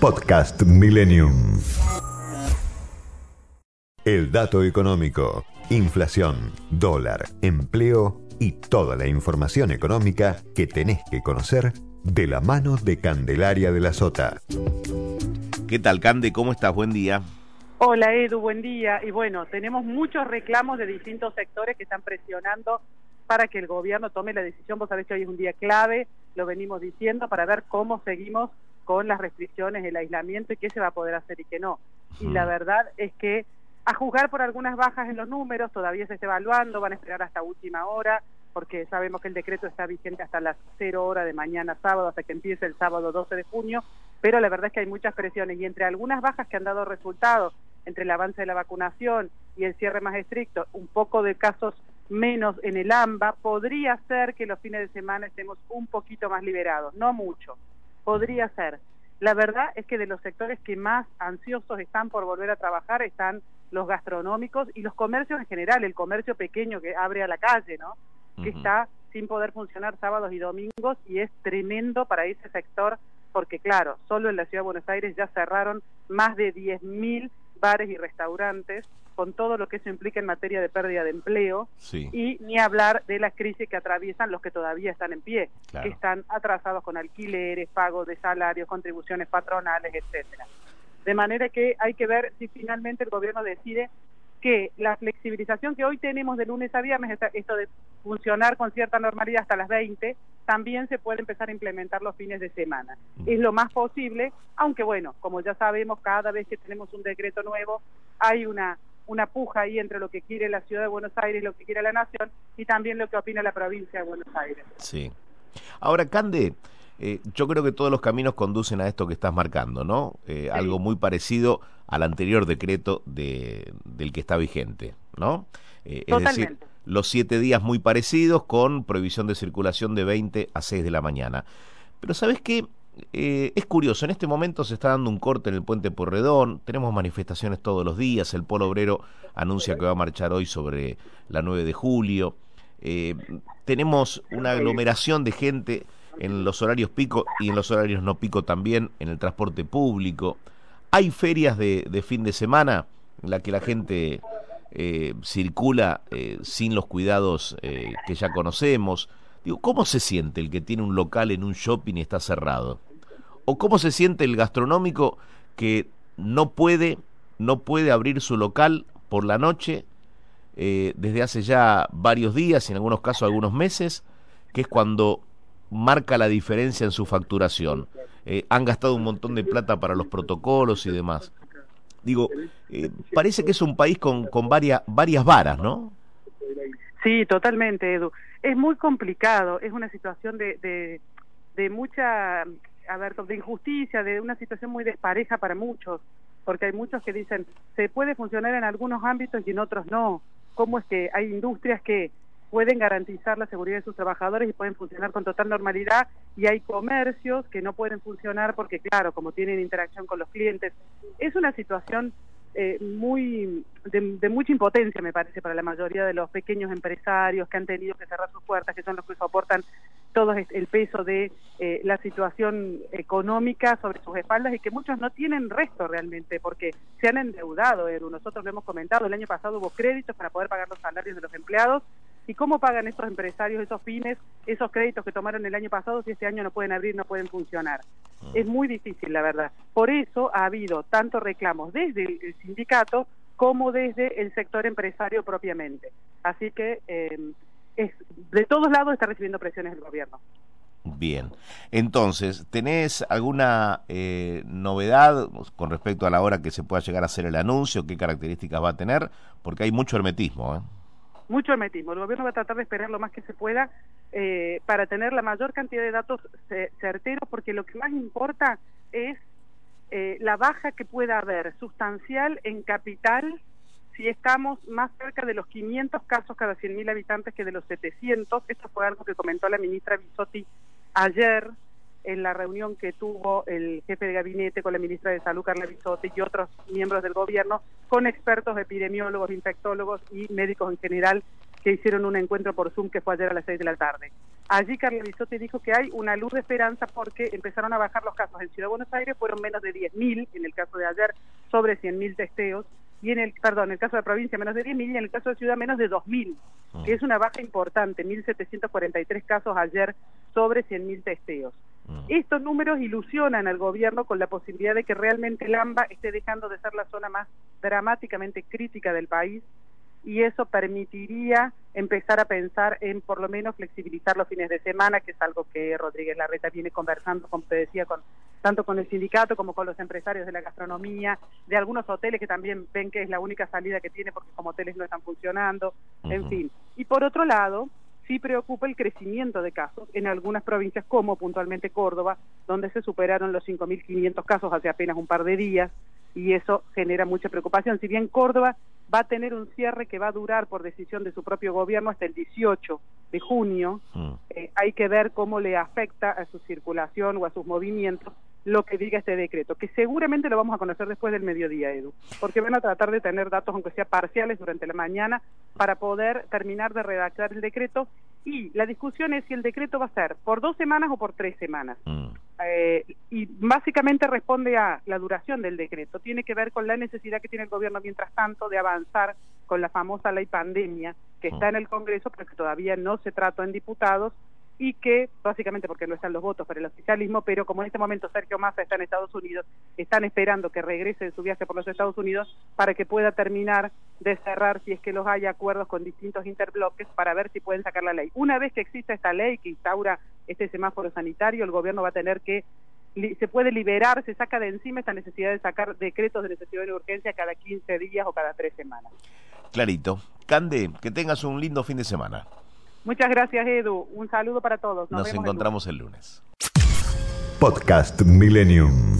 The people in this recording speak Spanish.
Podcast Millennium. El dato económico, inflación, dólar, empleo y toda la información económica que tenés que conocer de la mano de Candelaria de la Sota. ¿Qué tal, Cande? ¿Cómo estás? Buen día. Hola, Edu, buen día. Y bueno, tenemos muchos reclamos de distintos sectores que están presionando para que el gobierno tome la decisión. Vos sabés que hoy es un día clave, lo venimos diciendo, para ver cómo seguimos con las restricciones, el aislamiento y qué se va a poder hacer y qué no. Y la verdad es que a juzgar por algunas bajas en los números, todavía se está evaluando, van a esperar hasta última hora, porque sabemos que el decreto está vigente hasta las 0 horas de mañana sábado, hasta que empiece el sábado 12 de junio, pero la verdad es que hay muchas presiones y entre algunas bajas que han dado resultados, entre el avance de la vacunación y el cierre más estricto, un poco de casos menos en el AMBA, podría ser que los fines de semana estemos un poquito más liberados, no mucho, podría ser. La verdad es que de los sectores que más ansiosos están por volver a trabajar están los gastronómicos y los comercios en general, el comercio pequeño que abre a la calle, ¿no? Que está sin poder funcionar sábados y domingos y es tremendo para ese sector porque claro, solo en la Ciudad de Buenos Aires ya cerraron más de 10.000 bares y restaurantes con todo lo que eso implica en materia de pérdida de empleo y ni hablar de la crisis que atraviesan los que todavía están en pie, que están atrasados con alquileres, pagos de salarios, contribuciones patronales, etcétera. De manera que hay que ver si finalmente el gobierno decide que la flexibilización que hoy tenemos de lunes a viernes, esto de funcionar con cierta normalidad hasta las 20, también se puede empezar a implementar los fines de semana. Mm. Es lo más posible, aunque bueno, como ya sabemos, cada vez que tenemos un decreto nuevo, hay una una puja ahí entre lo que quiere la ciudad de Buenos Aires, lo que quiere la nación y también lo que opina la provincia de Buenos Aires. Sí. Ahora, Cande, eh, yo creo que todos los caminos conducen a esto que estás marcando, ¿no? Eh, algo muy parecido al anterior decreto de, del que está vigente, ¿no? Eh, es decir, los siete días muy parecidos con prohibición de circulación de 20 a 6 de la mañana. Pero ¿sabes qué? Eh, es curioso, en este momento se está dando un corte en el puente Porredón, tenemos manifestaciones todos los días, el Polo Obrero anuncia que va a marchar hoy sobre la 9 de julio, eh, tenemos una aglomeración de gente en los horarios pico y en los horarios no pico también en el transporte público, hay ferias de, fin de semana en la que la gente eh, circula sin los cuidados que ya conocemos, Digo, ¿cómo se siente el que tiene un local en un shopping y está cerrado? ¿O cómo se siente el gastronómico que no puede, no puede abrir su local por la noche eh, desde hace ya varios días, en algunos casos algunos meses, que es cuando marca la diferencia en su facturación? Eh, han gastado un montón de plata para los protocolos y demás. Digo, eh, parece que es un país con, con varias, varias varas, ¿no? Sí, totalmente, Edu. Es muy complicado, es una situación de, de mucha, a ver, de injusticia, de una situación muy despareja para muchos, porque hay muchos que dicen, se puede funcionar en algunos ámbitos y en otros no. ¿Cómo es que hay industrias que pueden garantizar la seguridad de sus trabajadores y pueden funcionar con total normalidad y hay comercios que no pueden funcionar porque, claro, como tienen interacción con los clientes, es una situación eh, muy de, mucha impotencia, me parece, para la mayoría de los pequeños empresarios que han tenido que cerrar sus puertas, que son los que soportan todo el peso de eh, la situación económica sobre sus espaldas y que muchos no tienen resto realmente porque se han endeudado. Nosotros lo hemos comentado, el año pasado hubo créditos para poder pagar los salarios de los empleados ¿Y cómo pagan estos empresarios, esos fines, esos créditos que tomaron el año pasado si este año no pueden abrir, no pueden funcionar? Ah. Es muy difícil, la verdad. Por eso ha habido tantos reclamos desde el sindicato como desde el sector empresario propiamente. Así que eh, es, de todos lados está recibiendo presiones el gobierno. Bien, entonces, ¿tenés alguna eh, novedad con respecto a la hora que se pueda llegar a hacer el anuncio? ¿Qué características va a tener? Porque hay mucho hermetismo. ¿eh? mucho hermetismo. El gobierno va a tratar de esperar lo más que se pueda eh, para tener la mayor cantidad de datos certeros, porque lo que más importa es eh, la baja que pueda haber sustancial en capital si estamos más cerca de los 500 casos cada 100.000 habitantes que de los 700. Esto fue algo que comentó la ministra Bisotti ayer en la reunión que tuvo el jefe de gabinete con la ministra de Salud, Carla Bisotti, y otros miembros del gobierno, con expertos epidemiólogos, infectólogos y médicos en general, que hicieron un encuentro por Zoom que fue ayer a las seis de la tarde. Allí Carlos Bisotti dijo que hay una luz de esperanza porque empezaron a bajar los casos. En Ciudad de Buenos Aires fueron menos de 10.000, en el caso de ayer, sobre 100.000 testeos, y en el, perdón, en el caso de provincia menos de 10.000 y en el caso de ciudad menos de 2.000, ah. que es una baja importante, 1.743 casos ayer sobre 100.000 testeos. Ah. Estos números ilusionan al gobierno con la posibilidad de que realmente el AMBA esté dejando de ser la zona más dramáticamente crítica del país y eso permitiría empezar a pensar en por lo menos flexibilizar los fines de semana, que es algo que Rodríguez Larreta viene conversando, como te decía, con tanto con el sindicato como con los empresarios de la gastronomía, de algunos hoteles que también ven que es la única salida que tiene porque como hoteles no están funcionando, en fin. Y por otro lado, sí preocupa el crecimiento de casos en algunas provincias como puntualmente Córdoba, donde se superaron los 5.500 casos hace apenas un par de días y eso genera mucha preocupación. Si bien Córdoba va a tener un cierre que va a durar por decisión de su propio gobierno hasta el 18 de junio. Mm. Eh, hay que ver cómo le afecta a su circulación o a sus movimientos lo que diga este decreto, que seguramente lo vamos a conocer después del mediodía, Edu, porque van a tratar de tener datos, aunque sea parciales, durante la mañana, para poder terminar de redactar el decreto. Y la discusión es si el decreto va a ser por dos semanas o por tres semanas. Mm. Eh, y básicamente responde a la duración del decreto. Tiene que ver con la necesidad que tiene el gobierno, mientras tanto, de avanzar con la famosa ley pandemia que está en el Congreso, pero que todavía no se trató en diputados y que, básicamente porque no están los votos para el oficialismo, pero como en este momento Sergio Massa está en Estados Unidos, están esperando que regrese de su viaje por los Estados Unidos para que pueda terminar de cerrar, si es que los hay, acuerdos con distintos interbloques para ver si pueden sacar la ley. Una vez que exista esta ley que instaura este semáforo sanitario, el gobierno va a tener que se puede liberar, se saca de encima esta necesidad de sacar decretos de necesidad de urgencia cada 15 días o cada 3 semanas. Clarito. Cande, que tengas un lindo fin de semana. Muchas gracias, Edu. Un saludo para todos. Nos, encontramos el lunes. Podcast Millennium.